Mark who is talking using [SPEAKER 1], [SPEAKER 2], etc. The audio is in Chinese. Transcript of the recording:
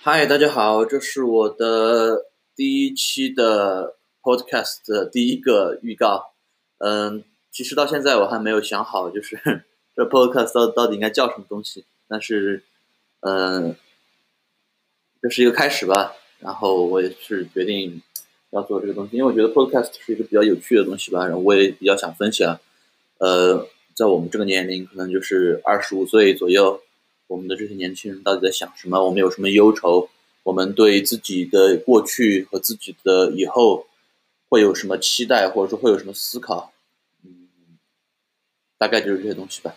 [SPEAKER 1] 嗨，大家好，这是我的第一期的 podcast 的第一个预告。嗯，其实到现在我还没有想好，就是 这 podcast 到到底应该叫什么东西。但是，嗯，这是一个开始吧。然后我也是决定要做这个东西，因为我觉得 podcast 是一个比较有趣的东西吧。然后我也比较想分享。呃，在我们这个年龄，可能就是二十五岁左右。我们的这些年轻人到底在想什么？我们有什么忧愁？我们对自己的过去和自己的以后会有什么期待，或者说会有什么思考？嗯，大概就是这些东西吧。